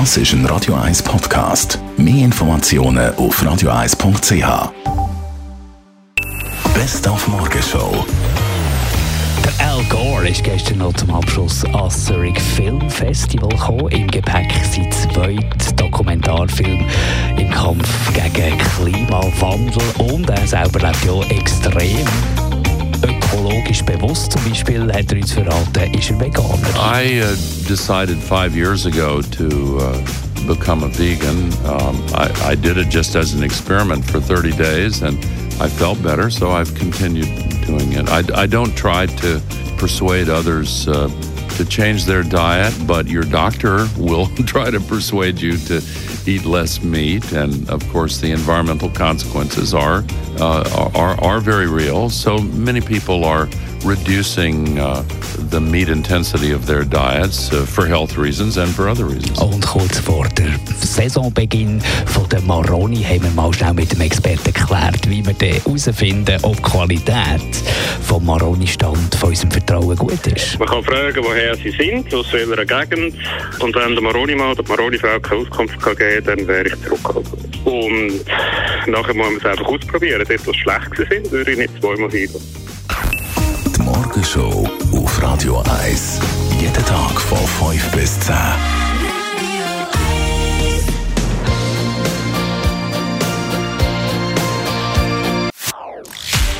Das ist ein Radio 1 Podcast. Mehr Informationen auf radio1.ch. Best auf Morgenshow. Der Al Gore ist gestern noch zum Abschluss ans Zurich Film Festival gekommen. Im Gepäck sein zweiter Dokumentarfilm im Kampf gegen Klimawandel. Und er selber lebt ja extrem ökologisch bewusst. Zum Beispiel hat er uns verraten, ist er Veganer. I uh, decided five years ago to uh, become a vegan. Um, I, I did it just as an experiment for 30 days and I felt better, so I've continued doing it. I, I don't try to persuade others uh, to change their diet, but your doctor will try to persuade you to eat less meat. And of course, the environmental consequences are uh, are, are very real. So many people are reducing uh, the meat intensity of their diets uh, for health reasons and for other reasons. Saisonbeginn von der Maroni haben wir mal schnell mit dem Experten geklärt, wie wir herausfinden, ob die Qualität vom Maroni-Stand von unserem Vertrauen gut ist. Man kann fragen, woher sie sind, aus welcher Gegend. Und wenn der Maroni-Mann oder die Maroni-Frau keine Auskunft kann geben kann, dann wäre ich zurückgehalten. Und nachher muss man es einfach ausprobieren. Dort, wo es schlecht war, würde ich nicht zweimal hin. Die Morgenshow auf Radio 1. Jeden Tag von 5 bis 10.